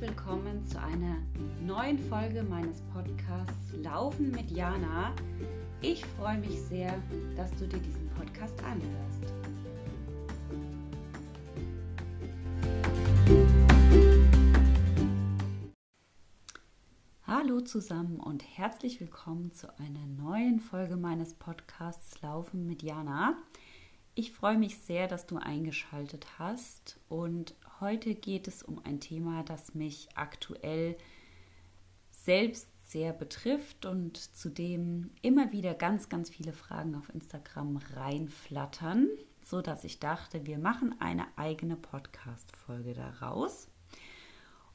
willkommen zu einer neuen Folge meines Podcasts Laufen mit Jana. Ich freue mich sehr, dass du dir diesen Podcast anhörst. Hallo zusammen und herzlich willkommen zu einer neuen Folge meines Podcasts Laufen mit Jana. Ich freue mich sehr, dass du eingeschaltet hast und heute geht es um ein Thema, das mich aktuell selbst sehr betrifft und zu dem immer wieder ganz, ganz viele Fragen auf Instagram reinflattern, so dass ich dachte, wir machen eine eigene Podcast-Folge daraus.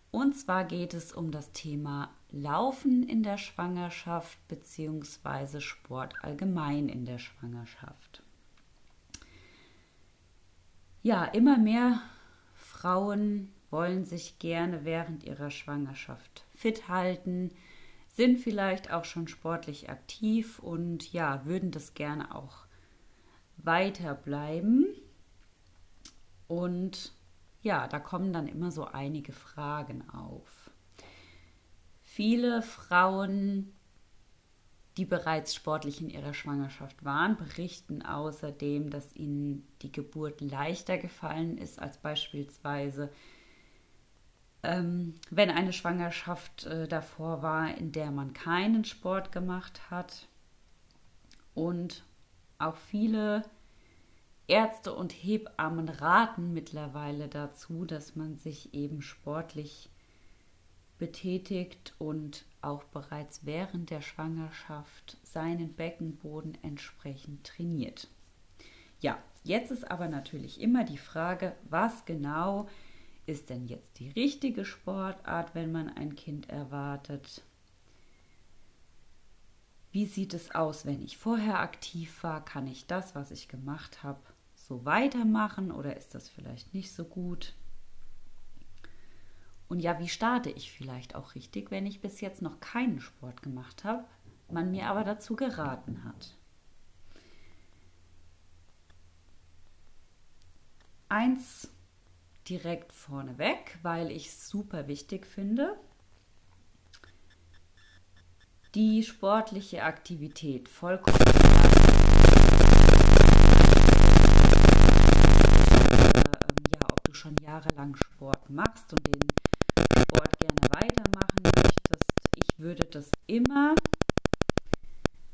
Und zwar geht es um das Thema Laufen in der Schwangerschaft bzw. Sport allgemein in der Schwangerschaft. Ja, immer mehr Frauen wollen sich gerne während ihrer Schwangerschaft fit halten, sind vielleicht auch schon sportlich aktiv und ja, würden das gerne auch weiter bleiben. Und ja, da kommen dann immer so einige Fragen auf. Viele Frauen die bereits sportlich in ihrer Schwangerschaft waren, berichten außerdem, dass ihnen die Geburt leichter gefallen ist als beispielsweise, ähm, wenn eine Schwangerschaft äh, davor war, in der man keinen Sport gemacht hat. Und auch viele Ärzte und Hebammen raten mittlerweile dazu, dass man sich eben sportlich betätigt und auch bereits während der Schwangerschaft seinen Beckenboden entsprechend trainiert. Ja, jetzt ist aber natürlich immer die Frage, was genau ist denn jetzt die richtige Sportart, wenn man ein Kind erwartet? Wie sieht es aus, wenn ich vorher aktiv war? Kann ich das, was ich gemacht habe, so weitermachen oder ist das vielleicht nicht so gut? Und ja, wie starte ich vielleicht auch richtig, wenn ich bis jetzt noch keinen Sport gemacht habe, man mir aber dazu geraten hat? Eins direkt vorneweg, weil ich es super wichtig finde. Die sportliche Aktivität vollkommen. Äh, ja, ob du schon jahrelang Sport machst und den gerne weitermachen möchtest, ich würde das immer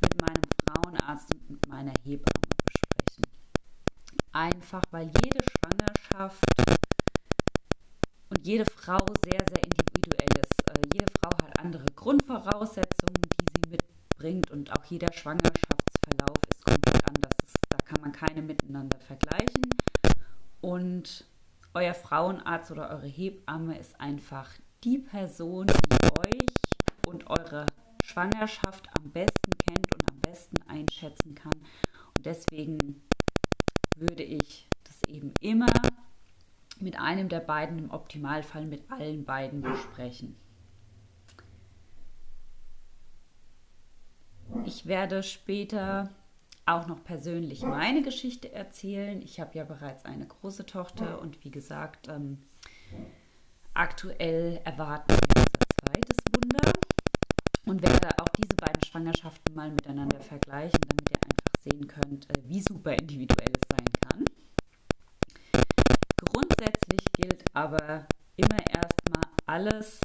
mit meinem Frauenarzt und mit meiner Hebamme besprechen. Einfach weil jede Schwangerschaft und jede Frau sehr, sehr individuell ist. Äh, jede Frau hat andere Grundvoraussetzungen, die sie mitbringt und auch jeder Schwangerschaftsverlauf ist komplett anders. da kann man keine miteinander vergleichen. Und euer Frauenarzt oder eure Hebamme ist einfach die Person, die euch und eure Schwangerschaft am besten kennt und am besten einschätzen kann. Und deswegen würde ich das eben immer mit einem der beiden, im Optimalfall mit allen beiden besprechen. Ich werde später auch noch persönlich meine Geschichte erzählen. Ich habe ja bereits eine große Tochter und wie gesagt, ähm, Aktuell erwarten wir unser zweites Wunder und werde auch diese beiden Schwangerschaften mal miteinander vergleichen, damit ihr einfach sehen könnt, äh, wie super individuell es sein kann. Grundsätzlich gilt aber immer erstmal alles,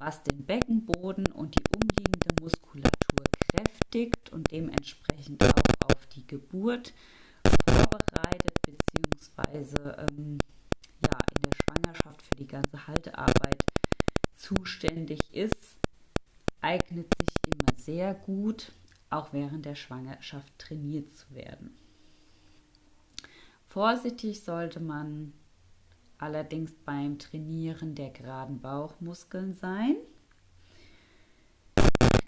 was den Beckenboden und die umliegende Muskulatur kräftigt und dementsprechend auch auf die Geburt vorbereitet bzw. Ähm, Schwangerschaft für die ganze Haltearbeit zuständig ist, eignet sich immer sehr gut, auch während der Schwangerschaft trainiert zu werden. Vorsichtig sollte man allerdings beim Trainieren der geraden Bauchmuskeln sein.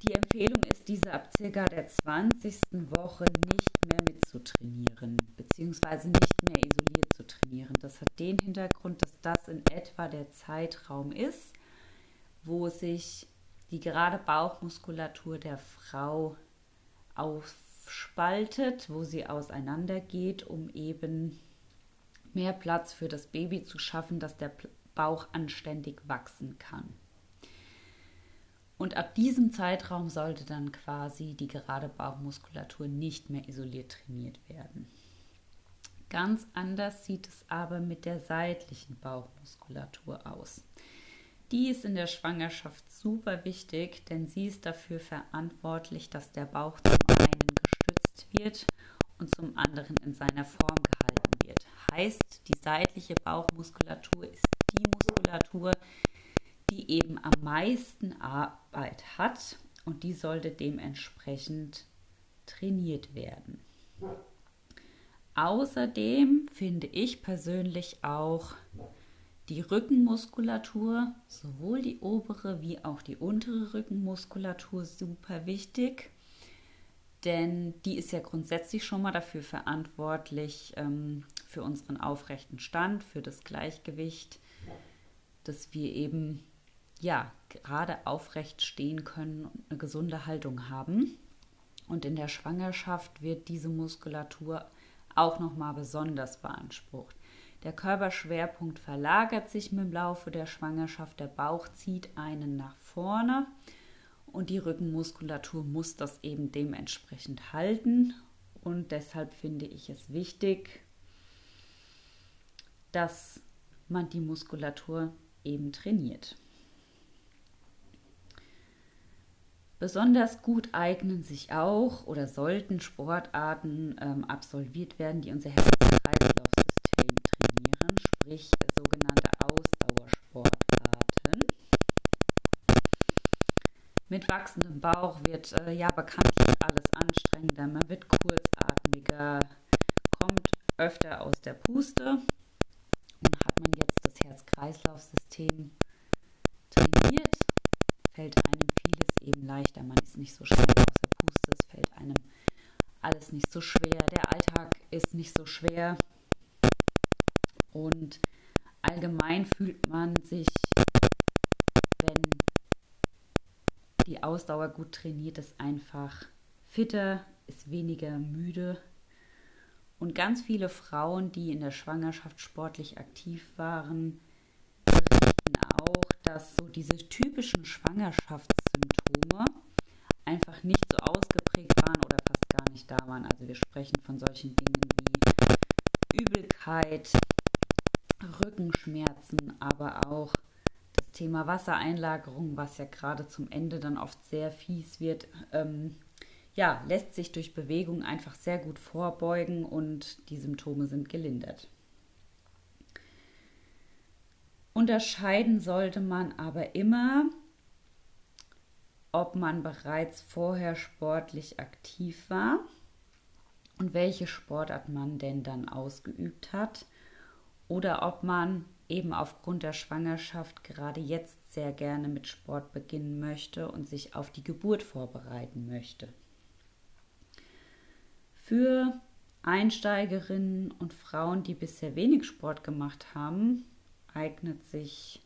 Die Empfehlung diese ab circa der 20. Woche nicht mehr mitzutrainieren, beziehungsweise nicht mehr isoliert zu trainieren. Das hat den Hintergrund, dass das in etwa der Zeitraum ist, wo sich die gerade Bauchmuskulatur der Frau aufspaltet, wo sie auseinandergeht, um eben mehr Platz für das Baby zu schaffen, dass der Bauch anständig wachsen kann. Und ab diesem Zeitraum sollte dann quasi die gerade Bauchmuskulatur nicht mehr isoliert trainiert werden. Ganz anders sieht es aber mit der seitlichen Bauchmuskulatur aus. Die ist in der Schwangerschaft super wichtig, denn sie ist dafür verantwortlich, dass der Bauch zum einen gestützt wird und zum anderen in seiner Form gehalten wird. Heißt, die seitliche Bauchmuskulatur ist die Muskulatur, die eben am meisten Arbeit hat und die sollte dementsprechend trainiert werden. Außerdem finde ich persönlich auch die Rückenmuskulatur, sowohl die obere wie auch die untere Rückenmuskulatur super wichtig, denn die ist ja grundsätzlich schon mal dafür verantwortlich, ähm, für unseren aufrechten Stand, für das Gleichgewicht, dass wir eben ja gerade aufrecht stehen können und eine gesunde Haltung haben. Und in der Schwangerschaft wird diese Muskulatur auch noch mal besonders beansprucht. Der Körperschwerpunkt verlagert sich im Laufe der Schwangerschaft, der Bauch zieht einen nach vorne und die Rückenmuskulatur muss das eben dementsprechend halten. Und deshalb finde ich es wichtig, dass man die Muskulatur eben trainiert. Besonders gut eignen sich auch oder sollten Sportarten ähm, absolviert werden, die unser Herz-Kreislauf sprich sogenannte Ausdauersportarten. Mit wachsendem Bauch wird äh, ja bekanntlich alles anstrengender, man wird kurzatmiger, kommt öfter aus der Puste und hat man jetzt das Herz-Kreislauf-System trainiert, fällt einem eben leichter, man ist nicht so schnell aus der Puste, es fällt einem alles nicht so schwer, der Alltag ist nicht so schwer und allgemein fühlt man sich, wenn die Ausdauer gut trainiert ist, einfach fitter, ist weniger müde. Und ganz viele Frauen, die in der Schwangerschaft sportlich aktiv waren, berichten auch, dass so diese typischen Schwangerschaftssymptome einfach nicht so ausgeprägt waren oder fast gar nicht da waren. Also wir sprechen von solchen Dingen wie Übelkeit, Rückenschmerzen, aber auch das Thema Wassereinlagerung, was ja gerade zum Ende dann oft sehr fies wird, ähm, ja, lässt sich durch Bewegung einfach sehr gut vorbeugen und die Symptome sind gelindert. Unterscheiden sollte man aber immer, ob man bereits vorher sportlich aktiv war und welche Sportart man denn dann ausgeübt hat oder ob man eben aufgrund der Schwangerschaft gerade jetzt sehr gerne mit Sport beginnen möchte und sich auf die Geburt vorbereiten möchte. Für Einsteigerinnen und Frauen, die bisher wenig Sport gemacht haben, eignet sich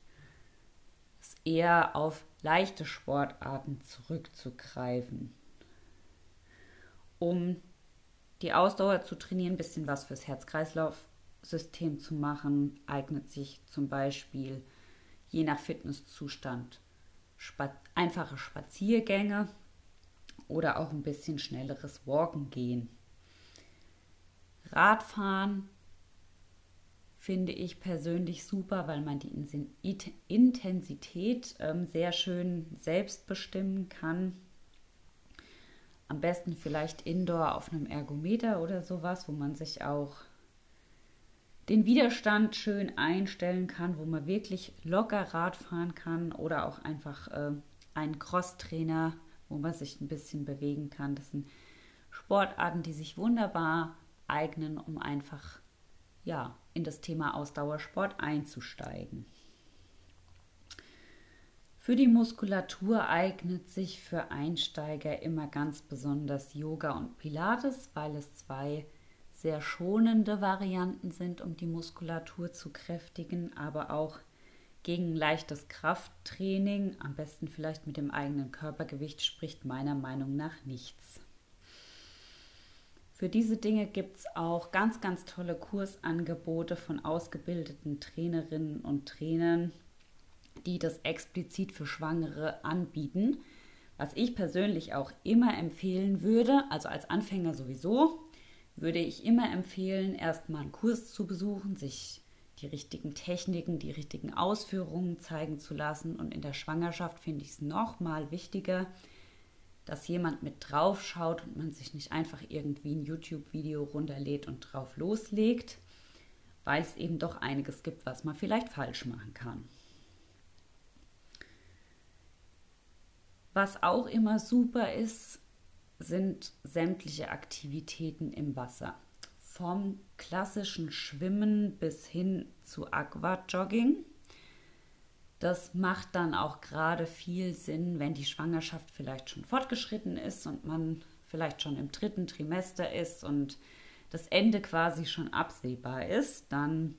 es eher auf leichte Sportarten zurückzugreifen, um die Ausdauer zu trainieren, ein bisschen was fürs Herz-Kreislauf System zu machen, eignet sich zum Beispiel je nach Fitnesszustand spa einfache Spaziergänge oder auch ein bisschen schnelleres Walken gehen. Radfahren finde ich persönlich super, weil man die Intensität ähm, sehr schön selbst bestimmen kann. Am besten vielleicht indoor auf einem Ergometer oder sowas, wo man sich auch den Widerstand schön einstellen kann, wo man wirklich locker Rad fahren kann oder auch einfach äh, einen Crosstrainer, wo man sich ein bisschen bewegen kann. Das sind Sportarten, die sich wunderbar eignen, um einfach ja, in das Thema Ausdauersport einzusteigen. Für die Muskulatur eignet sich für Einsteiger immer ganz besonders Yoga und Pilates, weil es zwei sehr schonende Varianten sind, um die Muskulatur zu kräftigen, aber auch gegen leichtes Krafttraining, am besten vielleicht mit dem eigenen Körpergewicht, spricht meiner Meinung nach nichts. Für diese Dinge gibt es auch ganz, ganz tolle Kursangebote von ausgebildeten Trainerinnen und Trainern, die das explizit für Schwangere anbieten. Was ich persönlich auch immer empfehlen würde, also als Anfänger sowieso, würde ich immer empfehlen, erstmal einen Kurs zu besuchen, sich die richtigen Techniken, die richtigen Ausführungen zeigen zu lassen. Und in der Schwangerschaft finde ich es noch mal wichtiger, dass jemand mit drauf schaut und man sich nicht einfach irgendwie ein YouTube-Video runterlädt und drauf loslegt, weil es eben doch einiges gibt, was man vielleicht falsch machen kann. Was auch immer super ist, sind sämtliche Aktivitäten im Wasser. Vom klassischen Schwimmen bis hin zu Aquajogging. Das macht dann auch gerade viel Sinn, wenn die Schwangerschaft vielleicht schon fortgeschritten ist und man vielleicht schon im dritten Trimester ist und das Ende quasi schon absehbar ist, dann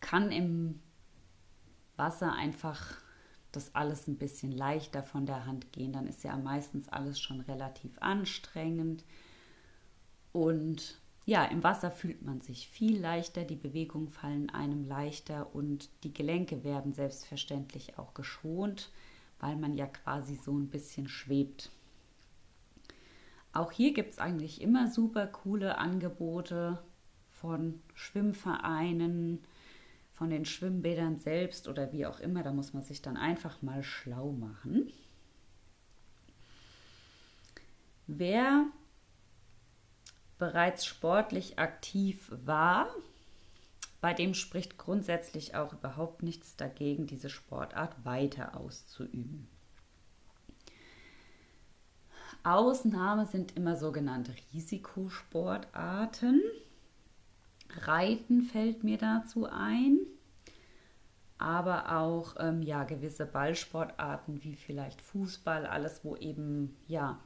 kann im Wasser einfach das alles ein bisschen leichter von der Hand gehen. Dann ist ja meistens alles schon relativ anstrengend. Und ja, im Wasser fühlt man sich viel leichter, die Bewegungen fallen einem leichter und die Gelenke werden selbstverständlich auch geschont, weil man ja quasi so ein bisschen schwebt. Auch hier gibt es eigentlich immer super coole Angebote von Schwimmvereinen, von den Schwimmbädern selbst oder wie auch immer. Da muss man sich dann einfach mal schlau machen. Wer bereits sportlich aktiv war, bei dem spricht grundsätzlich auch überhaupt nichts dagegen, diese Sportart weiter auszuüben. Ausnahme sind immer sogenannte Risikosportarten. Reiten fällt mir dazu ein, aber auch ähm, ja gewisse Ballsportarten wie vielleicht Fußball, alles wo eben ja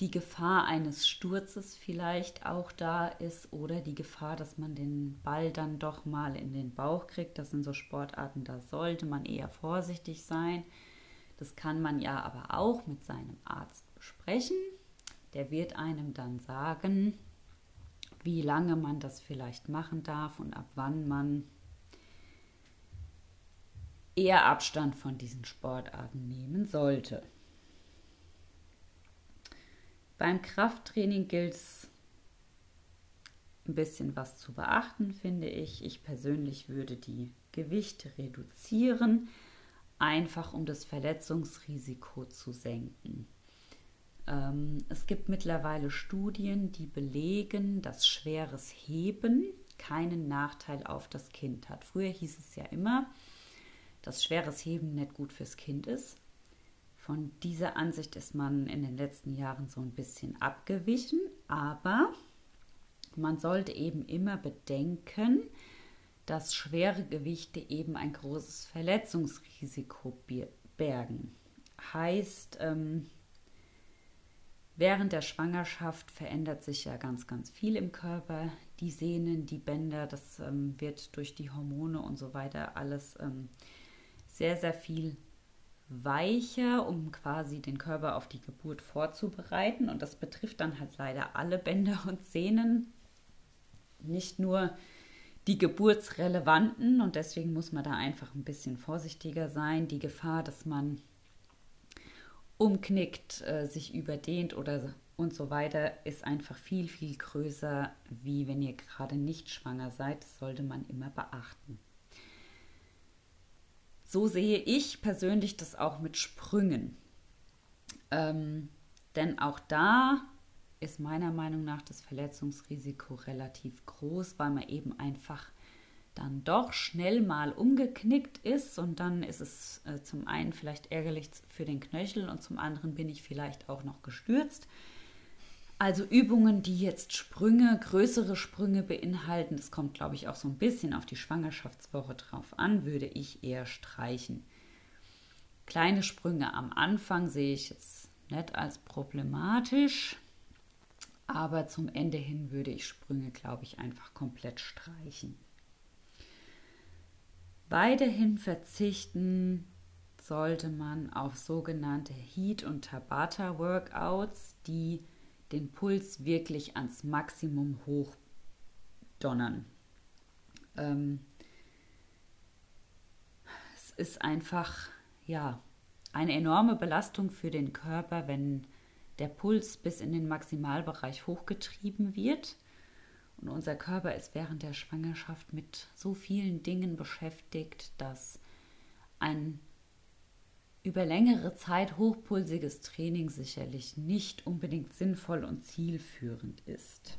die Gefahr eines Sturzes vielleicht auch da ist oder die Gefahr, dass man den Ball dann doch mal in den Bauch kriegt. Das sind so Sportarten, da sollte man eher vorsichtig sein. Das kann man ja aber auch mit seinem Arzt besprechen. Der wird einem dann sagen, wie lange man das vielleicht machen darf und ab wann man eher Abstand von diesen Sportarten nehmen sollte. Beim Krafttraining gilt es ein bisschen was zu beachten, finde ich. Ich persönlich würde die Gewichte reduzieren, einfach um das Verletzungsrisiko zu senken. Ähm, es gibt mittlerweile Studien, die belegen, dass schweres Heben keinen Nachteil auf das Kind hat. Früher hieß es ja immer, dass schweres Heben nicht gut fürs Kind ist. Von dieser Ansicht ist man in den letzten Jahren so ein bisschen abgewichen, aber man sollte eben immer bedenken, dass schwere Gewichte eben ein großes Verletzungsrisiko bergen. Heißt, ähm, Während der Schwangerschaft verändert sich ja ganz, ganz viel im Körper. Die Sehnen, die Bänder, das ähm, wird durch die Hormone und so weiter alles ähm, sehr, sehr viel weicher, um quasi den Körper auf die Geburt vorzubereiten. Und das betrifft dann halt leider alle Bänder und Sehnen, nicht nur die geburtsrelevanten. Und deswegen muss man da einfach ein bisschen vorsichtiger sein. Die Gefahr, dass man umknickt, äh, sich überdehnt oder und so weiter, ist einfach viel, viel größer, wie wenn ihr gerade nicht schwanger seid. Das sollte man immer beachten. So sehe ich persönlich das auch mit Sprüngen. Ähm, denn auch da ist meiner Meinung nach das Verletzungsrisiko relativ groß, weil man eben einfach dann doch schnell mal umgeknickt ist und dann ist es äh, zum einen vielleicht ärgerlich für den Knöchel und zum anderen bin ich vielleicht auch noch gestürzt. Also Übungen, die jetzt Sprünge, größere Sprünge beinhalten, das kommt glaube ich auch so ein bisschen auf die Schwangerschaftswoche drauf an, würde ich eher streichen. Kleine Sprünge am Anfang sehe ich jetzt nicht als problematisch, aber zum Ende hin würde ich Sprünge glaube ich einfach komplett streichen. Weiterhin verzichten sollte man auf sogenannte Heat- und Tabata-Workouts, die den Puls wirklich ans Maximum hochdonnern. Ähm, es ist einfach, ja, eine enorme Belastung für den Körper, wenn der Puls bis in den Maximalbereich hochgetrieben wird. Und unser Körper ist während der Schwangerschaft mit so vielen Dingen beschäftigt, dass ein über längere Zeit hochpulsiges Training sicherlich nicht unbedingt sinnvoll und zielführend ist.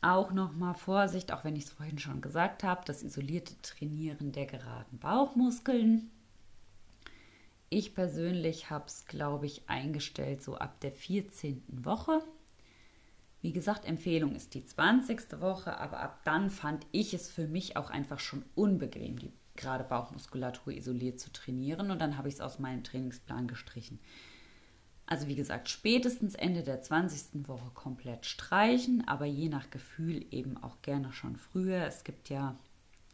Auch nochmal Vorsicht, auch wenn ich es vorhin schon gesagt habe, das isolierte Trainieren der geraden Bauchmuskeln. Ich persönlich habe es, glaube ich, eingestellt so ab der 14. Woche. Wie gesagt, Empfehlung ist die 20. Woche, aber ab dann fand ich es für mich auch einfach schon unbequem, die gerade Bauchmuskulatur isoliert zu trainieren und dann habe ich es aus meinem Trainingsplan gestrichen. Also wie gesagt, spätestens Ende der 20. Woche komplett streichen, aber je nach Gefühl eben auch gerne schon früher. Es gibt ja,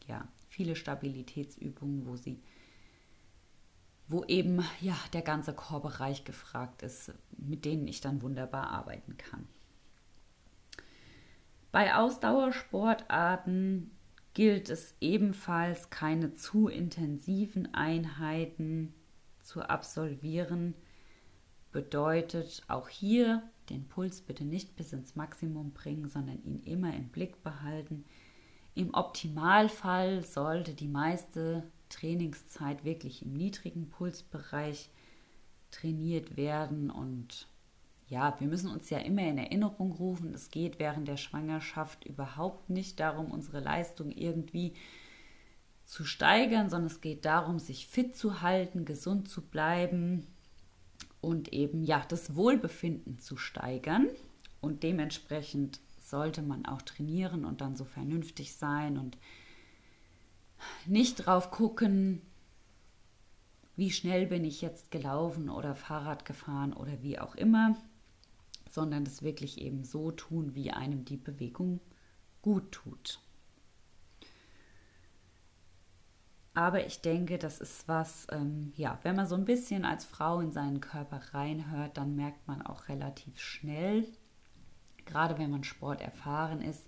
ja viele Stabilitätsübungen, wo sie wo eben ja der ganze Chorbereich gefragt ist, mit denen ich dann wunderbar arbeiten kann. Bei Ausdauersportarten gilt es ebenfalls, keine zu intensiven Einheiten zu absolvieren. Bedeutet auch hier den Puls bitte nicht bis ins Maximum bringen, sondern ihn immer im Blick behalten. Im Optimalfall sollte die meiste Trainingszeit wirklich im niedrigen Pulsbereich trainiert werden und ja, wir müssen uns ja immer in Erinnerung rufen, es geht während der Schwangerschaft überhaupt nicht darum, unsere Leistung irgendwie zu steigern, sondern es geht darum, sich fit zu halten, gesund zu bleiben und eben ja, das Wohlbefinden zu steigern. Und dementsprechend sollte man auch trainieren und dann so vernünftig sein und nicht drauf gucken, wie schnell bin ich jetzt gelaufen oder Fahrrad gefahren oder wie auch immer, sondern es wirklich eben so tun, wie einem die Bewegung gut tut. Aber ich denke, das ist was, ähm, ja, wenn man so ein bisschen als Frau in seinen Körper reinhört, dann merkt man auch relativ schnell, gerade wenn man Sport erfahren ist,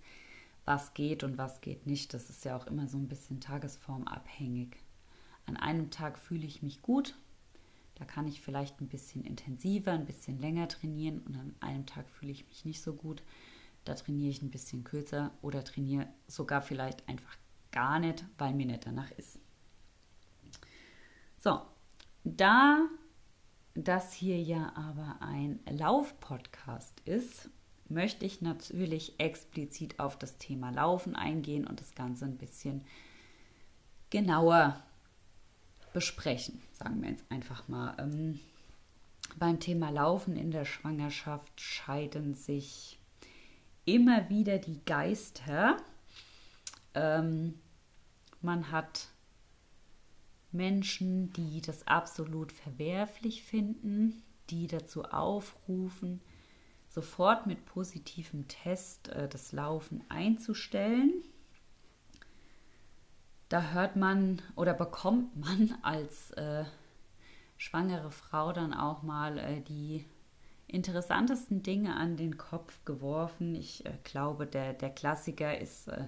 was geht und was geht nicht. Das ist ja auch immer so ein bisschen tagesformabhängig. An einem Tag fühle ich mich gut, da kann ich vielleicht ein bisschen intensiver, ein bisschen länger trainieren und an einem Tag fühle ich mich nicht so gut. Da trainiere ich ein bisschen kürzer oder trainiere sogar vielleicht einfach gar nicht, weil mir nicht danach ist. So, da das hier ja aber ein Lauf-Podcast ist, möchte ich natürlich explizit auf das Thema Laufen eingehen und das Ganze ein bisschen genauer besprechen, sagen wir jetzt einfach mal. Ähm, beim Thema Laufen in der Schwangerschaft scheiden sich immer wieder die Geister. Ähm, man hat Menschen, die das absolut verwerflich finden, die dazu aufrufen, sofort mit positivem Test äh, das Laufen einzustellen da hört man oder bekommt man als äh, schwangere Frau dann auch mal äh, die interessantesten Dinge an den Kopf geworfen. Ich äh, glaube, der, der Klassiker ist, äh,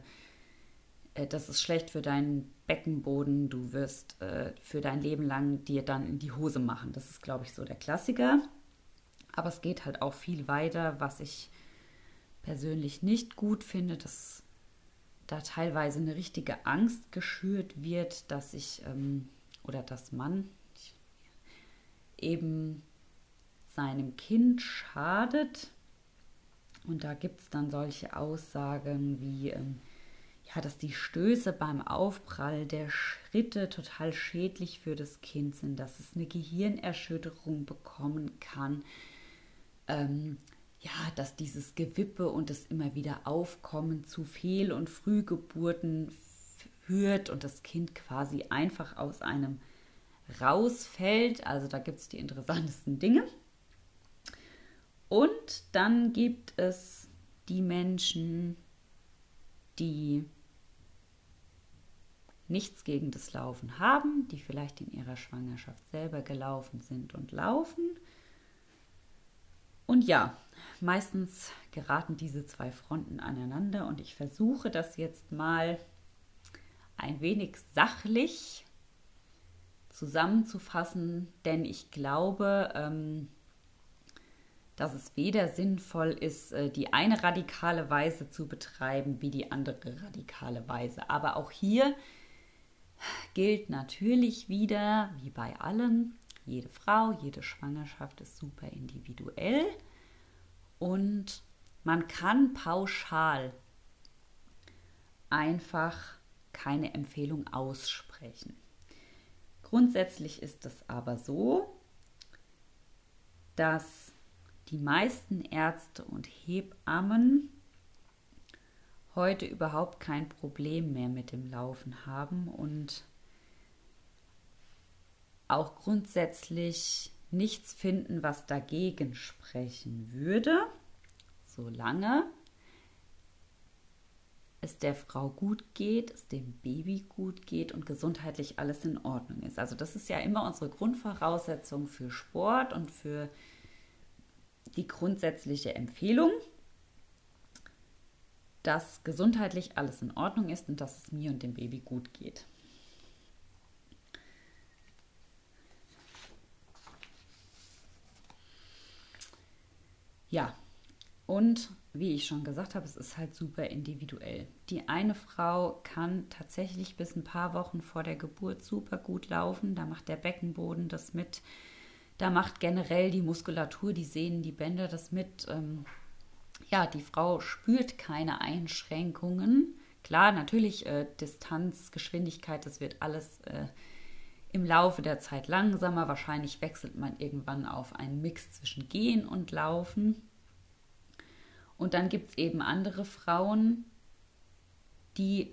äh, das ist schlecht für deinen Beckenboden, du wirst äh, für dein Leben lang dir dann in die Hose machen. Das ist, glaube ich, so der Klassiker. Aber es geht halt auch viel weiter, was ich persönlich nicht gut finde. Das da teilweise eine richtige Angst geschürt wird, dass ich ähm, oder dass man eben seinem Kind schadet. Und da gibt es dann solche Aussagen wie, ähm, ja, dass die Stöße beim Aufprall der Schritte total schädlich für das Kind sind, dass es eine Gehirnerschütterung bekommen kann, ähm, ja, dass dieses Gewippe und das immer wieder Aufkommen zu Fehl- und Frühgeburten führt und das Kind quasi einfach aus einem rausfällt. Also da gibt es die interessantesten Dinge. Und dann gibt es die Menschen, die nichts gegen das Laufen haben, die vielleicht in ihrer Schwangerschaft selber gelaufen sind und laufen Und ja, meistens geraten diese zwei Fronten aneinander und ich versuche das jetzt mal ein wenig sachlich zusammenzufassen, denn ich glaube, ähm, dass es weder sinnvoll ist, äh, die eine radikale Weise zu betreiben, wie die andere radikale Weise. Aber auch hier gilt natürlich wieder, wie bei allem, jede Frau, jede Schwangerschaft ist super individuell und man kann pauschal einfach keine Empfehlung aussprechen. Grundsätzlich ist es aber so, dass die meisten Ärzte und Hebammen heute überhaupt kein Problem mehr mit dem Laufen haben und auch grundsätzlich nichts finden, was dagegen sprechen würde, solange es der Frau gut geht, es dem Baby gut geht und gesundheitlich alles in Ordnung ist. Also das ist ja immer unsere Grundvoraussetzung für Sport und für die grundsätzliche Empfehlung, dass gesundheitlich alles in Ordnung ist und dass es mir und dem Baby gut geht. Ja, und wie ich schon gesagt habe, es ist halt super individuell. Die eine Frau kann tatsächlich bis ein paar Wochen vor der Geburt super gut laufen. Da macht der Beckenboden das mit. Da macht generell die Muskulatur, die Sehnen, die Bänder das mit. Ähm, ja, die Frau spürt keine Einschränkungen. Klar, natürlich äh, Distanz, Geschwindigkeit, das wird alles äh, im Laufe der Zeit langsamer. Wahrscheinlich wechselt man irgendwann auf einen Mix zwischen Gehen und Laufen. Und dann gibt es eben andere Frauen, die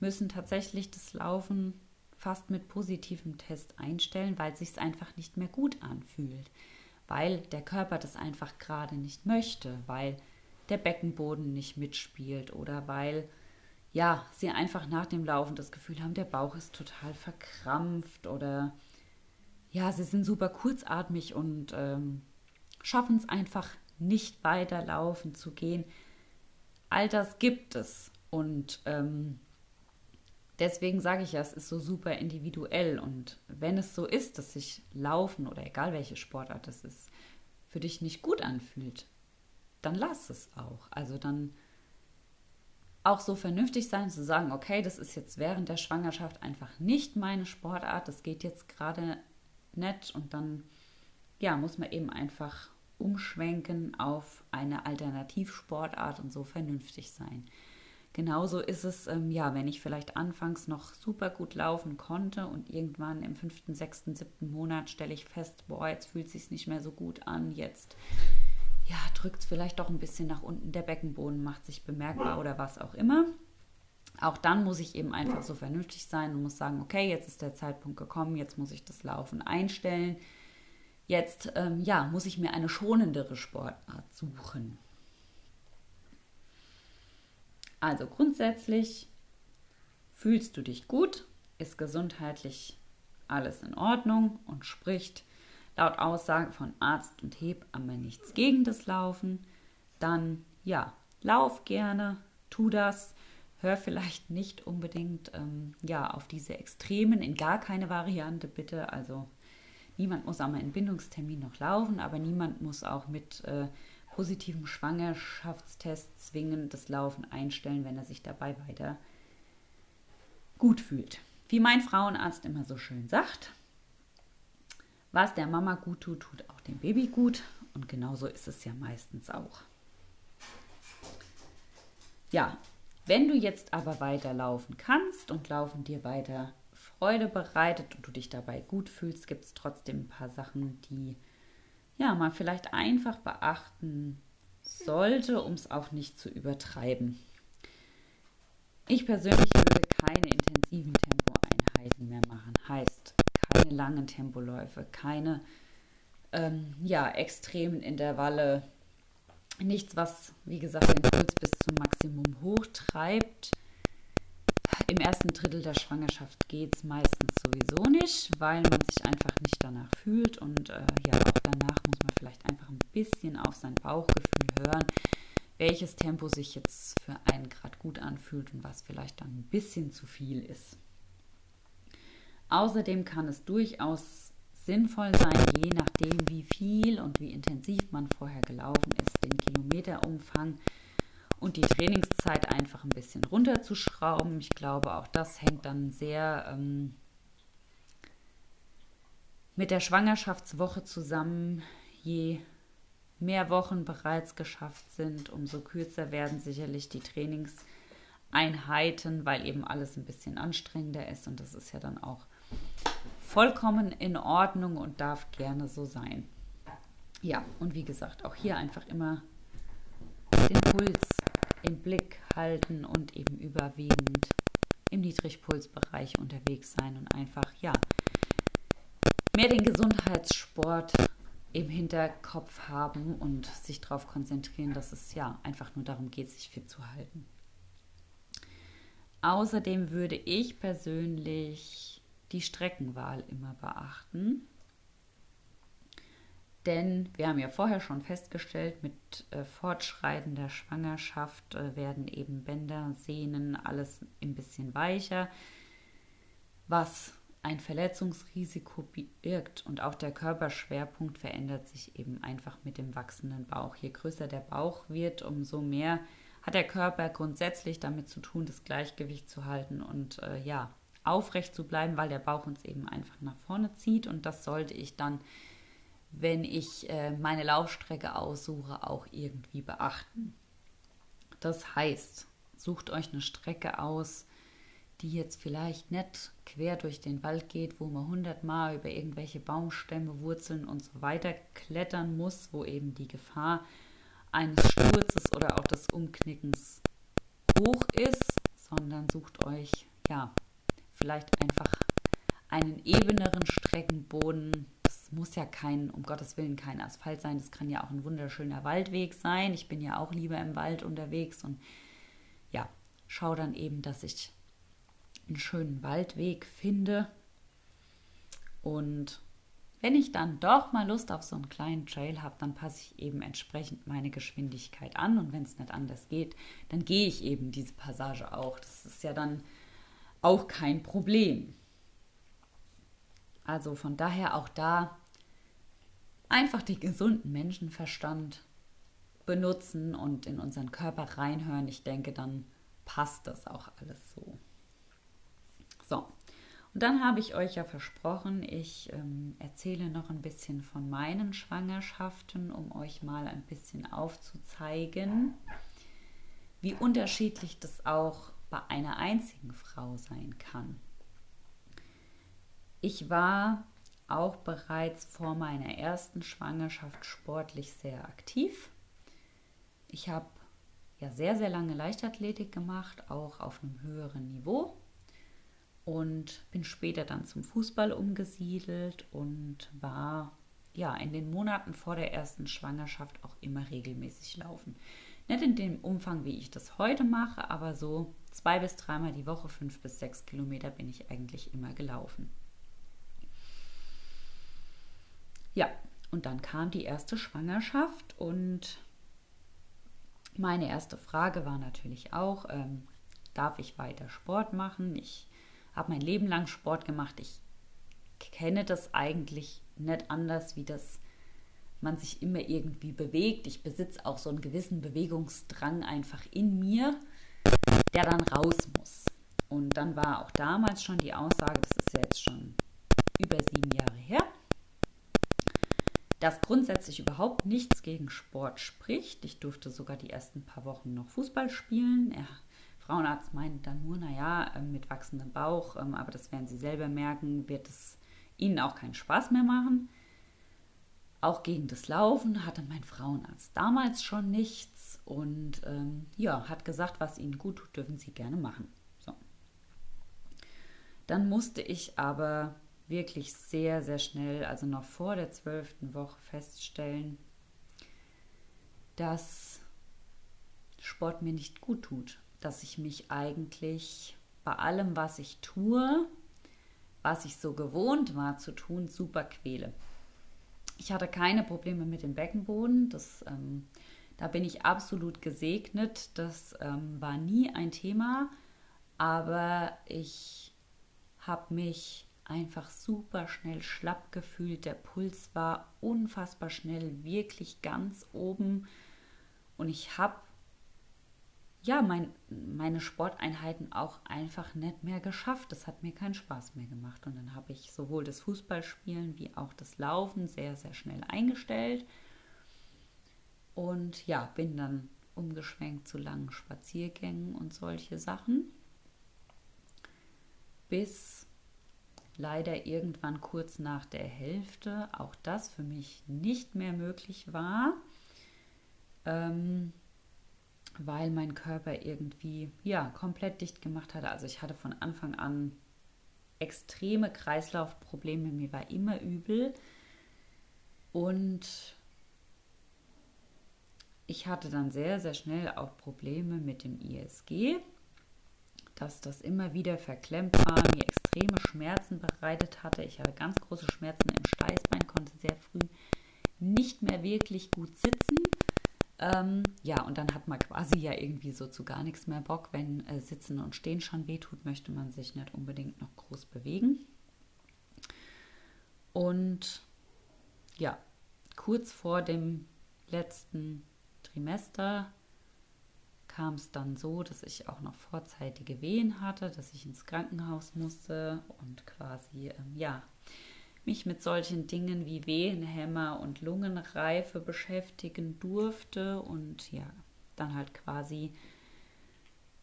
müssen tatsächlich das Laufen fast mit positivem Test einstellen, weil es sich einfach nicht mehr gut anfühlt, weil der Körper das einfach gerade nicht möchte, weil der Beckenboden nicht mitspielt oder weil ja, sie einfach nach dem Laufen das Gefühl haben, der Bauch ist total verkrampft oder ja, sie sind super kurzatmig und ähm, schaffen es einfach nicht weiterlaufen zu gehen. All das gibt es und ähm, deswegen sage ich ja, es ist so super individuell und wenn es so ist, dass sich Laufen oder egal welche Sportart es ist, für dich nicht gut anfühlt, dann lass es auch. Also dann auch so vernünftig sein zu sagen, okay, das ist jetzt während der Schwangerschaft einfach nicht meine Sportart, das geht jetzt gerade nicht und dann ja, muss man eben einfach umschwenken auf eine Alternativsportart und so vernünftig sein. Genauso ist es, ähm, ja, wenn ich vielleicht anfangs noch super gut laufen konnte und irgendwann im fünften, sechsten, siebten Monat stelle ich fest, boah, jetzt fühlt es sich nicht mehr so gut an, jetzt ja, drückt es vielleicht doch ein bisschen nach unten, der Beckenboden macht sich bemerkbar oder was auch immer. Auch dann muss ich eben einfach so vernünftig sein und muss sagen, okay, jetzt ist der Zeitpunkt gekommen, jetzt muss ich das Laufen einstellen. Jetzt ähm, ja, muss ich mir eine schonendere Sportart suchen. Also grundsätzlich fühlst du dich gut, ist gesundheitlich alles in Ordnung und spricht laut Aussage von Arzt und Hebamme nichts gegen das Laufen, dann ja, lauf gerne, tu das, hör vielleicht nicht unbedingt ähm, ja, auf diese Extremen, in gar keine Variante bitte. Also niemand muss am Entbindungstermin noch laufen, aber niemand muss auch mit äh, positivem Schwangerschaftstest zwingend das Laufen einstellen, wenn er sich dabei weiter gut fühlt. Wie mein Frauenarzt immer so schön sagt, was der Mama gut tut, tut auch dem Baby gut. Und genauso ist es ja meistens auch. Ja, wenn du jetzt aber weiter laufen kannst und Laufen dir weiter Freude bereitet und du dich dabei gut fühlst, gibt es trotzdem ein paar Sachen, die ja man vielleicht einfach beachten sollte, um es auch nicht zu übertreiben. Ich persönlich würde keine intensiven Tempoeinheiten mehr machen. Heißt, keine langen Tempoläufe, keine ähm, ja, extremen Intervalle, nichts, was, wie gesagt, den Puls bis zum Maximum hochtreibt. Im ersten Drittel der Schwangerschaft geht es meistens sowieso nicht, weil man sich einfach nicht danach fühlt. Und äh, ja, auch danach muss man vielleicht einfach ein bisschen auf sein Bauchgefühl hören, welches Tempo sich jetzt für einen gerade gut anfühlt und was vielleicht dann ein bisschen zu viel ist. Außerdem kann es durchaus sinnvoll sein, je nachdem, wie viel und wie intensiv man vorher gelaufen ist, den Kilometerumfang und die Trainingszeit einfach ein bisschen runterzuschrauben. Ich glaube, auch das hängt dann sehr ähm, mit der Schwangerschaftswoche zusammen. Je mehr Wochen bereits geschafft sind, umso kürzer werden sicherlich die Trainingseinheiten, weil eben alles ein bisschen anstrengender ist und das ist ja dann auch vollkommen in Ordnung und darf gerne so sein. Ja, und wie gesagt, auch hier einfach immer den Puls im Blick halten und eben überwiegend im Niedrigpulsbereich unterwegs sein und einfach, ja, mehr den Gesundheitssport im Hinterkopf haben und sich darauf konzentrieren, dass es ja einfach nur darum geht, sich fit zu halten. Außerdem würde ich persönlich die Streckenwahl immer beachten. Denn wir haben ja vorher schon festgestellt, mit äh, fortschreitender Schwangerschaft äh, werden eben Bänder, Sehnen, alles ein bisschen weicher, was ein Verletzungsrisiko birgt und auch der Körperschwerpunkt verändert sich eben einfach mit dem wachsenden Bauch. Je größer der Bauch wird, umso mehr hat der Körper grundsätzlich damit zu tun, das Gleichgewicht zu halten und äh, ja, aufrecht zu bleiben, weil der Bauch uns eben einfach nach vorne zieht und das sollte ich dann wenn ich äh, meine Laufstrecke aussuche, auch irgendwie beachten. Das heißt, sucht euch eine Strecke aus, die jetzt vielleicht nicht quer durch den Wald geht, wo man hundertmal über irgendwelche Baumstämme, Wurzeln und so weiter klettern muss, wo eben die Gefahr eines Sturzes oder auch des Umknickens hoch ist, sondern sucht euch ja vielleicht einfach einen ebeneren Streckenboden, muss ja kein, um Gottes Willen, kein Asphalt sein. Das kann ja auch ein wunderschöner Waldweg sein. Ich bin ja auch lieber im Wald unterwegs und ja, schaue dann eben, dass ich einen schönen Waldweg finde. Und wenn ich dann doch mal Lust auf so einen kleinen Trail habe, dann passe ich eben entsprechend meine Geschwindigkeit an. Und wenn es nicht anders geht, dann gehe ich eben diese Passage auch. Das ist ja dann auch kein Problem. Also von daher auch da einfach den gesunden Menschenverstand benutzen und in unseren Körper reinhören. Ich denke, dann passt das auch alles so. So, und dann habe ich euch ja versprochen, ich ähm, erzähle noch ein bisschen von meinen Schwangerschaften, um euch mal ein bisschen aufzuzeigen, wie unterschiedlich das auch bei einer einzigen Frau sein kann. Ich war auch bereits vor meiner ersten Schwangerschaft sportlich sehr aktiv. Ich habe ja sehr, sehr lange Leichtathletik gemacht, auch auf einem höheren Niveau und bin später dann zum Fußball umgesiedelt und war ja in den Monaten vor der ersten Schwangerschaft auch immer regelmäßig laufen. Nicht in dem Umfang, wie ich das heute mache, aber so zwei bis dreimal die Woche, fünf bis sechs Kilometer bin ich eigentlich immer gelaufen. Ja, und dann kam die erste Schwangerschaft und meine erste Frage war natürlich auch, ähm, darf ich weiter Sport machen? Ich habe mein Leben lang Sport gemacht. Ich kenne das eigentlich nicht anders, wie das man sich immer irgendwie bewegt. Ich besitze auch so einen gewissen Bewegungsdrang einfach in mir, der dann raus muss. Und dann war auch damals schon die Aussage, das ist ja jetzt schon über sieben Jahre her, dass grundsätzlich überhaupt nichts gegen Sport spricht. Ich durfte sogar die ersten paar Wochen noch Fußball spielen. Der Frauenarzt meinte dann nur, naja, ähm, mit wachsendem Bauch, ähm, aber das werden Sie selber merken, wird es Ihnen auch keinen Spaß mehr machen. Auch gegen das Laufen hatte mein Frauenarzt damals schon nichts und ähm, ja, hat gesagt, was Ihnen gut tut, dürfen Sie gerne machen. So. Dann musste ich aber wirklich sehr, sehr schnell, also noch vor der zwölften Woche feststellen, dass Sport mir nicht gut tut, dass ich mich eigentlich bei allem, was ich tue, was ich so gewohnt war zu tun, super quäle. Ich hatte keine Probleme mit dem Beckenboden. Das, ähm, da bin ich absolut gesegnet. Das ähm, war nie ein Thema. Aber ich habe mich einfach super schnell schlapp gefühlt. Der Puls war unfassbar schnell, wirklich ganz oben. Und ich habe ja, mein, meine Sporteinheiten auch einfach nicht mehr geschafft. Das hat mir keinen Spaß mehr gemacht. Und dann habe ich sowohl das Fußballspielen wie auch das Laufen sehr, sehr schnell eingestellt. Und ja, bin dann umgeschwenkt zu langen Spaziergängen und solche Sachen. Bis leider irgendwann kurz nach der Hälfte auch das für mich nicht mehr möglich war. Ähm, weil mein Körper irgendwie ja komplett dicht gemacht hatte. Also ich hatte von Anfang an extreme Kreislaufprobleme, mir war immer übel und ich hatte dann sehr, sehr schnell auch Probleme mit dem ISG, dass das immer wieder verklemmt war, mir extreme Schmerzen bereitet hatte. Ich hatte ganz große Schmerzen im Steißbein, konnte sehr früh nicht mehr wirklich gut sitzen ähm, ja, und dann hat man quasi ja irgendwie so zu gar nichts mehr Bock. Wenn äh, Sitzen und Stehen schon wehtut, möchte man sich nicht unbedingt noch groß bewegen. Und ja, kurz vor dem letzten Trimester kam es dann so, dass ich auch noch vorzeitige Wehen hatte, dass ich ins Krankenhaus musste und quasi, ähm, ja, mich mit solchen Dingen wie Wehenhämmer und Lungenreife beschäftigen durfte und ja, dann halt quasi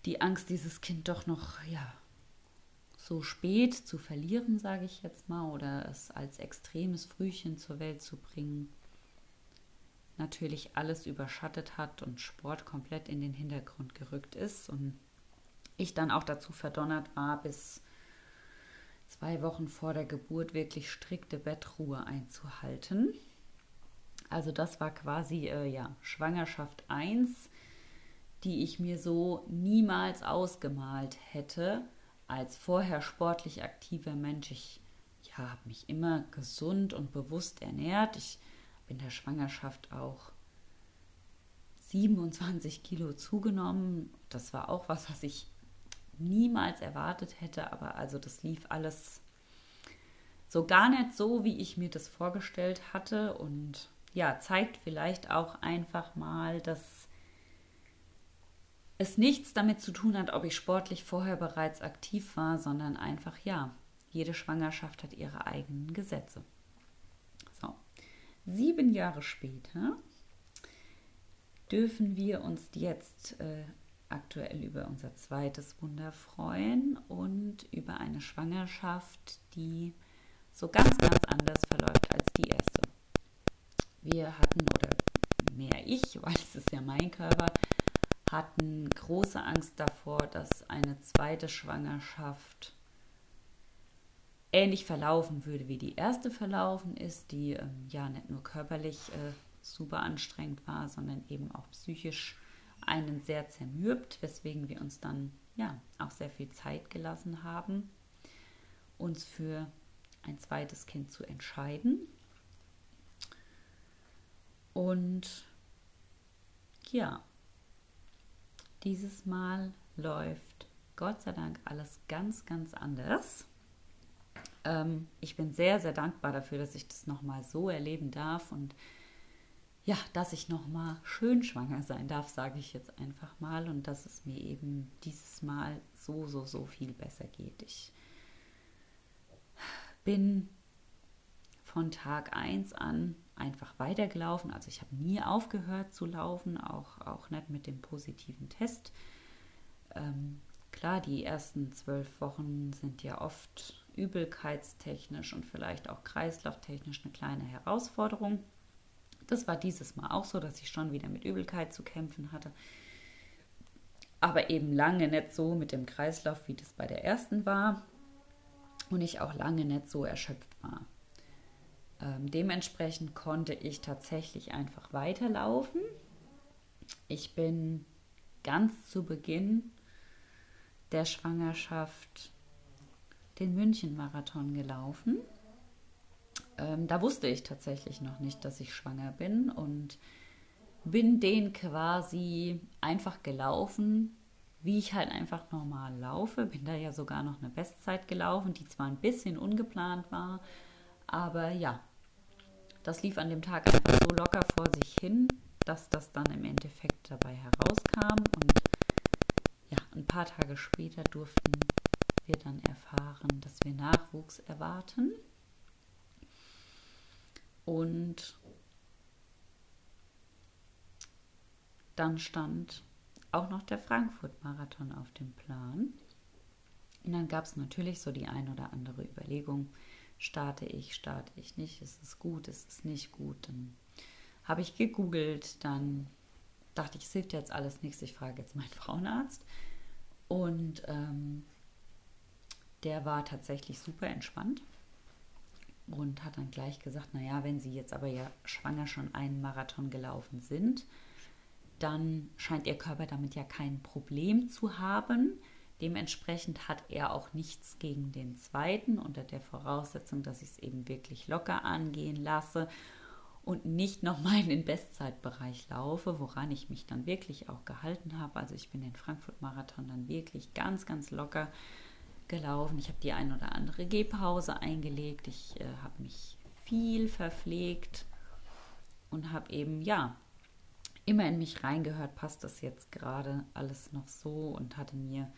die Angst, dieses Kind doch noch, ja, so spät zu verlieren, sage ich jetzt mal, oder es als extremes Frühchen zur Welt zu bringen, natürlich alles überschattet hat und Sport komplett in den Hintergrund gerückt ist und ich dann auch dazu verdonnert war, bis zwei Wochen vor der Geburt wirklich strikte Bettruhe einzuhalten. Also das war quasi äh, ja, Schwangerschaft 1, die ich mir so niemals ausgemalt hätte als vorher sportlich aktiver Mensch. Ich ja, habe mich immer gesund und bewusst ernährt. Ich bin der Schwangerschaft auch 27 Kilo zugenommen. Das war auch was, was ich niemals erwartet hätte, aber also das lief alles so gar nicht so, wie ich mir das vorgestellt hatte und ja, zeigt vielleicht auch einfach mal, dass es nichts damit zu tun hat, ob ich sportlich vorher bereits aktiv war, sondern einfach ja, jede Schwangerschaft hat ihre eigenen Gesetze. So, sieben Jahre später dürfen wir uns jetzt äh, aktuell über unser zweites Wunder freuen und über eine Schwangerschaft, die so ganz, ganz anders verläuft als die erste. Wir hatten, oder mehr ich, weil es ist ja mein Körper, hatten große Angst davor, dass eine zweite Schwangerschaft ähnlich verlaufen würde, wie die erste verlaufen ist, die ähm, ja nicht nur körperlich äh, super anstrengend war, sondern eben auch psychisch einen sehr zermürbt, weswegen wir uns dann ja auch sehr viel Zeit gelassen haben, uns für ein zweites Kind zu entscheiden. Und ja, dieses Mal läuft Gott sei Dank alles ganz, ganz anders. Ähm, ich bin sehr, sehr dankbar dafür, dass ich das nochmal so erleben darf und ja, dass ich noch mal schön schwanger sein darf, sage ich jetzt einfach mal und dass es mir eben dieses Mal so, so, so viel besser geht. Ich bin von Tag 1 an einfach weitergelaufen. Also ich habe nie aufgehört zu laufen, auch, auch nicht mit dem positiven Test. Ähm, klar, die ersten zwölf Wochen sind ja oft übelkeitstechnisch und vielleicht auch kreislauftechnisch eine kleine Herausforderung. Das war dieses Mal auch so, dass ich schon wieder mit Übelkeit zu kämpfen hatte. Aber eben lange nicht so mit dem Kreislauf, wie das bei der ersten war. Und ich auch lange nicht so erschöpft war. Ähm, dementsprechend konnte ich tatsächlich einfach weiterlaufen. Ich bin ganz zu Beginn der Schwangerschaft den München-Marathon gelaufen. Ähm, da wusste ich tatsächlich noch nicht, dass ich schwanger bin und bin den quasi einfach gelaufen, wie ich halt einfach normal laufe. Bin da ja sogar noch eine Bestzeit gelaufen, die zwar ein bisschen ungeplant war, aber ja, das lief an dem Tag einfach so locker vor sich hin, dass das dann im Endeffekt dabei herauskam. Und ja, ein paar Tage später durften wir dann erfahren, dass wir Nachwuchs erwarten. Und dann stand auch noch der Frankfurt-Marathon auf dem Plan. Und dann gab es natürlich so die ein oder andere Überlegung, starte ich, starte ich nicht, ist es gut, ist es nicht gut. Dann habe ich gegoogelt, dann dachte ich, es hilft jetzt alles nichts, ich frage jetzt meinen Frauenarzt. Und ähm, der war tatsächlich super entspannt und hat dann gleich gesagt, naja, wenn Sie jetzt aber ja schwanger schon einen Marathon gelaufen sind, dann scheint Ihr Körper damit ja kein Problem zu haben. Dementsprechend hat er auch nichts gegen den zweiten, unter der Voraussetzung, dass ich es eben wirklich locker angehen lasse und nicht nochmal in den Bestzeitbereich laufe, woran ich mich dann wirklich auch gehalten habe. Also ich bin den Frankfurt-Marathon dann wirklich ganz, ganz locker gelaufen. Ich habe die ein oder andere Gehpause eingelegt. Ich äh, habe mich viel verpflegt und habe eben, ja, immer in mich reingehört, passt das jetzt gerade alles noch so und hatte mir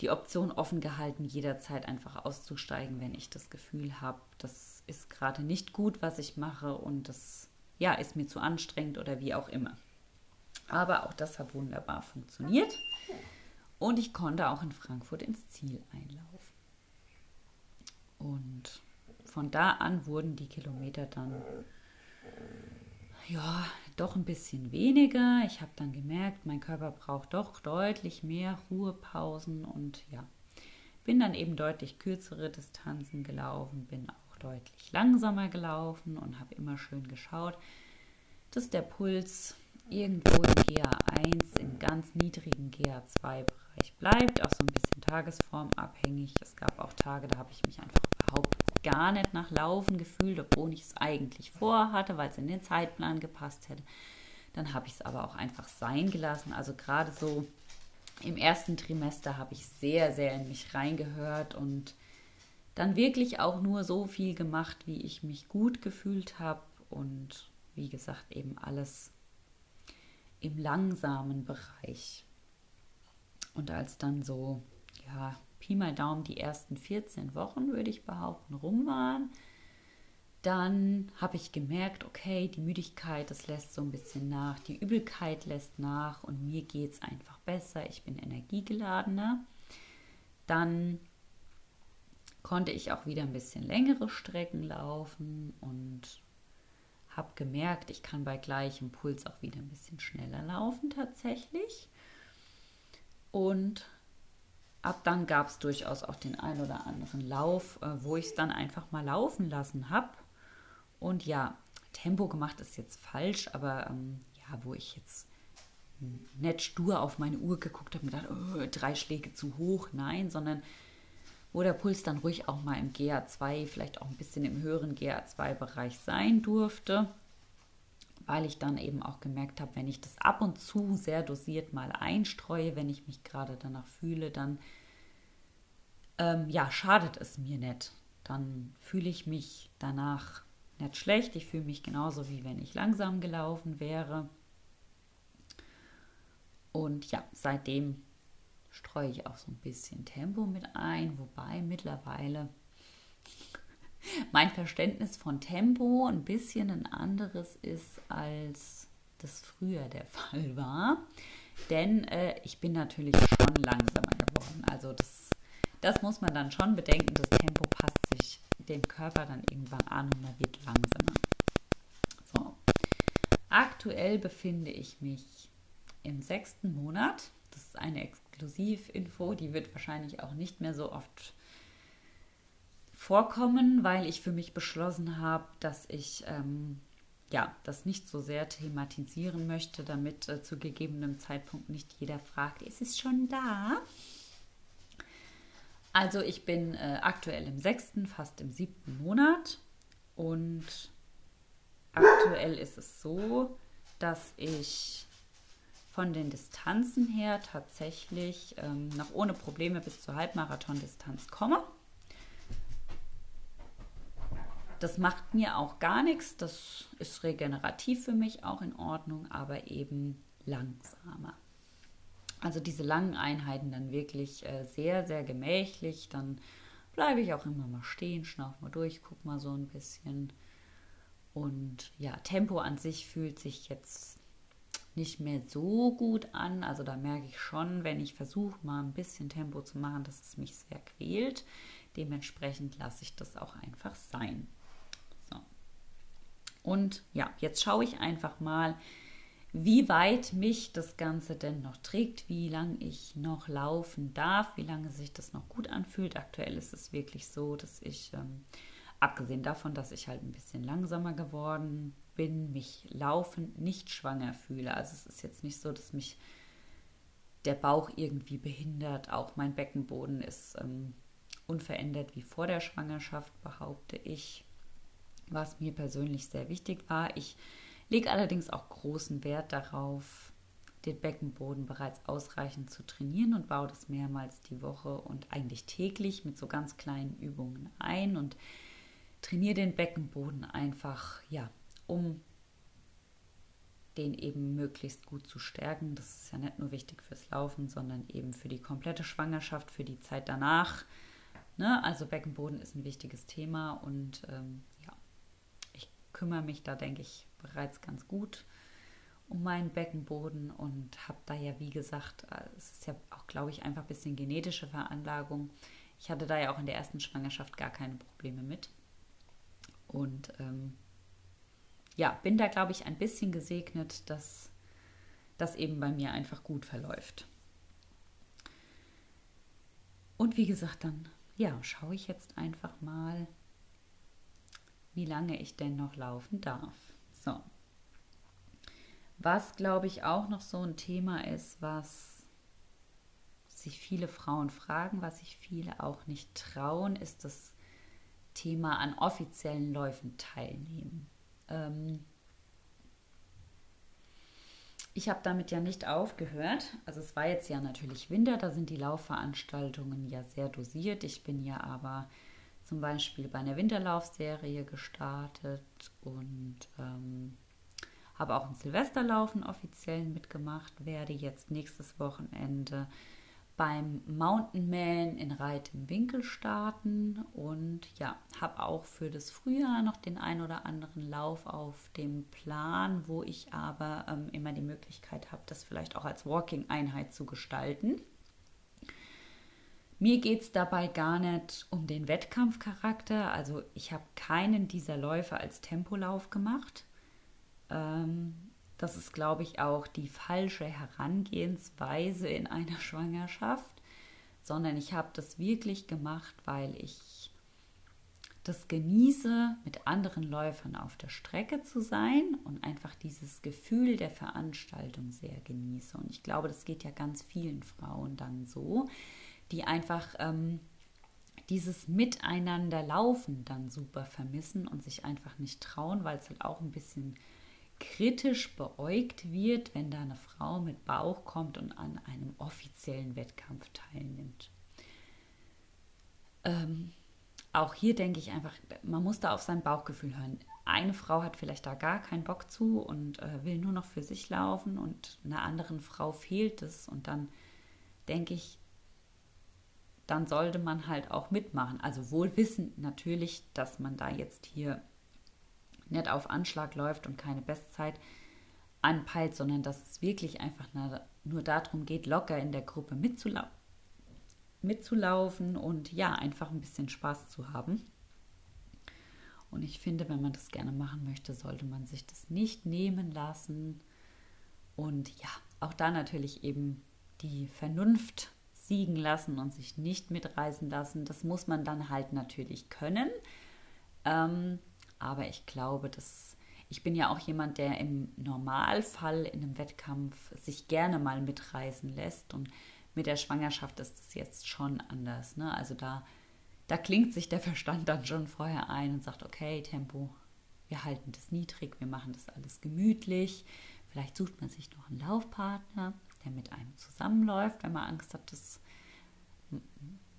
die Option offen gehalten, jederzeit einfach auszusteigen, wenn ich das Gefühl habe, das ist gerade nicht gut, was ich mache und das ja, ist mir zu anstrengend oder wie auch immer. Aber auch das hat wunderbar funktioniert und ich konnte auch in Frankfurt ins Ziel einlaufen. Und von da an wurden die Kilometer dann ja, doch ein bisschen weniger. Ich habe dann gemerkt, mein Körper braucht doch deutlich mehr Ruhepausen und ja, bin dann eben deutlich kürzere Distanzen gelaufen, bin auch deutlich langsamer gelaufen und habe immer schön geschaut, dass der Puls irgendwo im GA1, im ganz niedrigen GA2-Bereich bleibt, auch so ein bisschen tagesformabhängig. Es gab auch Tage, da habe ich mich einfach überhaupt gar nicht nach Laufen gefühlt, obwohl ich es eigentlich vorhatte, weil es in den Zeitplan gepasst hätte. Dann habe ich es aber auch einfach sein gelassen. Also gerade so im ersten Trimester habe ich sehr, sehr in mich reingehört und dann wirklich auch nur so viel gemacht, wie ich mich gut gefühlt habe und wie gesagt eben alles im langsamen Bereich. Und als dann so, ja, Pi mal Daumen die ersten 14 Wochen, würde ich behaupten, rum waren, dann habe ich gemerkt, okay, die Müdigkeit, das lässt so ein bisschen nach, die Übelkeit lässt nach und mir geht es einfach besser, ich bin energiegeladener. Dann konnte ich auch wieder ein bisschen längere Strecken laufen und habe gemerkt, ich kann bei gleichem Puls auch wieder ein bisschen schneller laufen tatsächlich. Und ab dann gab es durchaus auch den ein oder anderen Lauf, äh, wo ich es dann einfach mal laufen lassen habe. Und ja, Tempo gemacht ist jetzt falsch, aber ähm, ja, wo ich jetzt nicht stur auf meine Uhr geguckt habe und gedacht, oh, drei Schläge zu hoch, nein, sondern wo der Puls dann ruhig auch mal im GA2, vielleicht auch ein bisschen im höheren GA2-Bereich sein durfte, weil ich dann eben auch gemerkt habe, wenn ich das ab und zu sehr dosiert mal einstreue, wenn ich mich gerade danach fühle, dann ähm, ja, schadet es mir nicht. Dann fühle ich mich danach nicht schlecht. Ich fühle mich genauso wie wenn ich langsam gelaufen wäre. Und ja, seitdem streue ich auch so ein bisschen Tempo mit ein, wobei mittlerweile mein Verständnis von Tempo ein bisschen ein anderes ist, als das früher der Fall war. Denn äh, ich bin natürlich schon langsamer geworden. Also das, das muss man dann schon bedenken. Das Tempo passt sich dem Körper dann irgendwann an und man wird langsamer. So. Aktuell befinde ich mich im sechsten Monat. Das ist eine Exklusivinfo, die wird wahrscheinlich auch nicht mehr so oft vorkommen, weil ich für mich beschlossen habe, dass ich ähm, ja, das nicht so sehr thematisieren möchte, damit äh, zu gegebenem Zeitpunkt nicht jeder fragt, ist es schon da? Also ich bin äh, aktuell im sechsten, fast im siebten Monat und aktuell ist es so, dass ich von den Distanzen her tatsächlich ähm, noch ohne Probleme bis zur Halbmarathon-Distanz komme. Das macht mir auch gar nichts. Das ist regenerativ für mich auch in Ordnung, aber eben langsamer. Also diese langen Einheiten dann wirklich äh, sehr, sehr gemächlich. Dann bleibe ich auch immer mal stehen, schnauf mal durch, guck mal so ein bisschen. Und ja, Tempo an sich fühlt sich jetzt nicht mehr so gut an. Also da merke ich schon, wenn ich versuche, mal ein bisschen Tempo zu machen, dass es mich sehr quält. Dementsprechend lasse ich das auch einfach sein. Und ja, jetzt schaue ich einfach mal, wie weit mich das Ganze denn noch trägt, wie lange ich noch laufen darf, wie lange sich das noch gut anfühlt. Aktuell ist es wirklich so, dass ich, ähm, abgesehen davon, dass ich halt ein bisschen langsamer geworden bin, mich laufend nicht schwanger fühle. Also es ist jetzt nicht so, dass mich der Bauch irgendwie behindert. Auch mein Beckenboden ist ähm, unverändert wie vor der Schwangerschaft, behaupte ich. Was mir persönlich sehr wichtig war. Ich lege allerdings auch großen Wert darauf, den Beckenboden bereits ausreichend zu trainieren und baue das mehrmals die Woche und eigentlich täglich mit so ganz kleinen Übungen ein und trainiere den Beckenboden einfach, ja, um den eben möglichst gut zu stärken. Das ist ja nicht nur wichtig fürs Laufen, sondern eben für die komplette Schwangerschaft, für die Zeit danach. Ne? Also Beckenboden ist ein wichtiges Thema und ähm, kümmere mich da, denke ich, bereits ganz gut um meinen Beckenboden und habe da ja, wie gesagt, äh, es ist ja auch, glaube ich, einfach ein bisschen genetische Veranlagung. Ich hatte da ja auch in der ersten Schwangerschaft gar keine Probleme mit. Und ähm, ja, bin da, glaube ich, ein bisschen gesegnet, dass das eben bei mir einfach gut verläuft. Und wie gesagt, dann ja, schaue ich jetzt einfach mal, wie lange ich denn noch laufen darf. So. Was, glaube ich, auch noch so ein Thema ist, was sich viele Frauen fragen, was sich viele auch nicht trauen, ist das Thema an offiziellen Läufen teilnehmen. Ähm ich habe damit ja nicht aufgehört. Also es war jetzt ja natürlich Winter, da sind die Laufveranstaltungen ja sehr dosiert. Ich bin ja aber zum Beispiel bei einer Winterlaufserie gestartet und ähm, habe auch ein Silvesterlaufen offiziell mitgemacht, werde jetzt nächstes Wochenende beim Mountain Man in Reit im Winkel starten und ja, habe auch für das Frühjahr noch den ein oder anderen Lauf auf dem Plan, wo ich aber ähm, immer die Möglichkeit habe, das vielleicht auch als Walking-Einheit zu gestalten. Mir geht es dabei gar nicht um den Wettkampfcharakter. Also ich habe keinen dieser Läufe als Tempolauf gemacht. Ähm, das ist, glaube ich, auch die falsche Herangehensweise in einer Schwangerschaft, sondern ich habe das wirklich gemacht, weil ich das genieße, mit anderen Läufern auf der Strecke zu sein und einfach dieses Gefühl der Veranstaltung sehr genieße. Und ich glaube, das geht ja ganz vielen Frauen dann so, die einfach ähm, dieses Miteinander laufen dann super vermissen und sich einfach nicht trauen, weil es halt auch ein bisschen kritisch beäugt wird, wenn da eine Frau mit Bauch kommt und an einem offiziellen Wettkampf teilnimmt. Ähm, auch hier denke ich einfach, man muss da auf sein Bauchgefühl hören. Eine Frau hat vielleicht da gar keinen Bock zu und äh, will nur noch für sich laufen und einer anderen Frau fehlt es und dann denke ich, dann sollte man halt auch mitmachen. Also wohl wissend natürlich, dass man da jetzt hier nicht auf Anschlag läuft und keine Bestzeit anpeilt, sondern dass es wirklich einfach nur darum geht, locker in der Gruppe mitzulau mitzulaufen und ja, einfach ein bisschen Spaß zu haben. Und ich finde, wenn man das gerne machen möchte, sollte man sich das nicht nehmen lassen. Und ja, auch da natürlich eben die Vernunft siegen lassen und sich nicht mitreißen lassen. Das muss man dann halt natürlich können. Ähm, aber ich glaube, dass ich bin ja auch jemand, der im Normalfall in einem Wettkampf sich gerne mal mitreißen lässt. Und mit der Schwangerschaft ist es jetzt schon anders. Ne? Also da, da klingt sich der Verstand dann schon vorher ein und sagt, okay, Tempo, wir halten das niedrig, wir machen das alles gemütlich. Vielleicht sucht man sich noch einen Laufpartner, der mit einem zusammenläuft, wenn man Angst hat, dass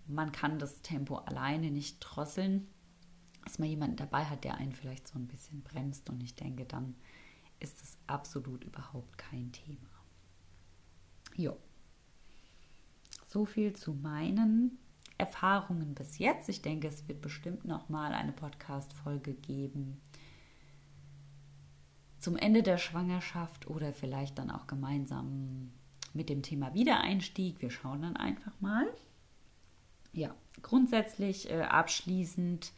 man kann das Tempo alleine nicht drosseln, dass man jemanden dabei hat, der einen vielleicht so ein bisschen bremst. Und ich denke, dann ist es absolut überhaupt kein Thema. Jo. So viel zu meinen Erfahrungen bis jetzt. Ich denke, es wird bestimmt noch mal eine Podcast-Folge geben zum Ende der Schwangerschaft oder vielleicht dann auch gemeinsam mit dem Thema Wiedereinstieg. Wir schauen dann einfach mal. Ja, grundsätzlich äh, abschließend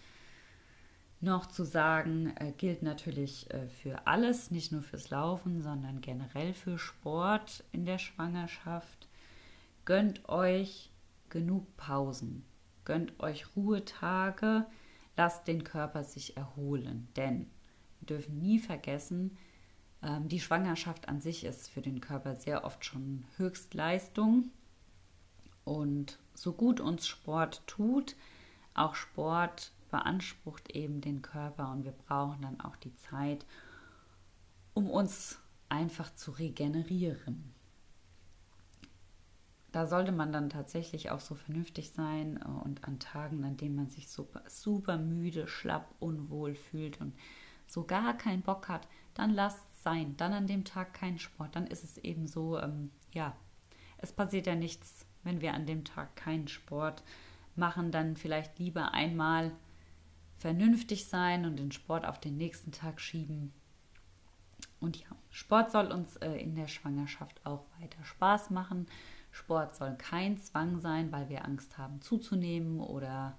noch zu sagen, äh, gilt natürlich äh, für alles, nicht nur fürs Laufen, sondern generell für Sport in der Schwangerschaft. Gönnt euch genug Pausen, gönnt euch Ruhetage, lasst den Körper sich erholen, denn wir dürfen nie vergessen, die Schwangerschaft an sich ist für den Körper sehr oft schon Höchstleistung. Und so gut uns Sport tut, auch Sport beansprucht eben den Körper und wir brauchen dann auch die Zeit, um uns einfach zu regenerieren. Da sollte man dann tatsächlich auch so vernünftig sein äh, und an Tagen, an denen man sich super, super müde, schlapp, unwohl fühlt und so gar keinen Bock hat, dann lasst sein. Dann an dem Tag kein Sport. Dann ist es eben so, ähm, ja, es passiert ja nichts, wenn wir an dem Tag keinen Sport machen. Dann vielleicht lieber einmal vernünftig sein und den Sport auf den nächsten Tag schieben. Und ja, Sport soll uns äh, in der Schwangerschaft auch weiter Spaß machen. Sport soll kein Zwang sein, weil wir Angst haben zuzunehmen oder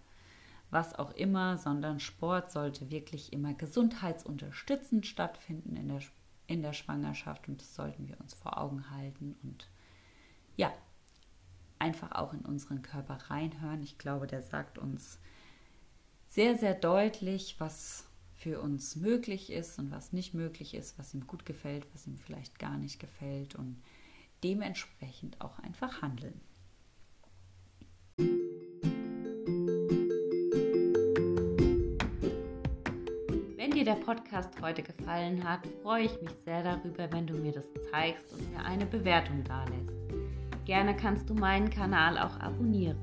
was auch immer, sondern Sport sollte wirklich immer gesundheitsunterstützend stattfinden in der, in der Schwangerschaft und das sollten wir uns vor Augen halten und ja, einfach auch in unseren Körper reinhören. Ich glaube, der sagt uns sehr, sehr deutlich, was für uns möglich ist und was nicht möglich ist, was ihm gut gefällt, was ihm vielleicht gar nicht gefällt und dementsprechend auch einfach handeln. Dir der Podcast heute gefallen hat, freue ich mich sehr darüber, wenn du mir das zeigst und mir eine Bewertung dalässt. Gerne kannst du meinen Kanal auch abonnieren.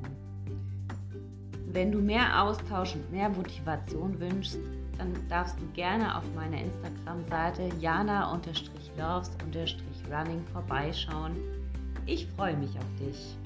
Wenn du mehr Austausch und mehr Motivation wünschst, dann darfst du gerne auf meiner Instagram-Seite jana-loves-running vorbeischauen. Ich freue mich auf dich.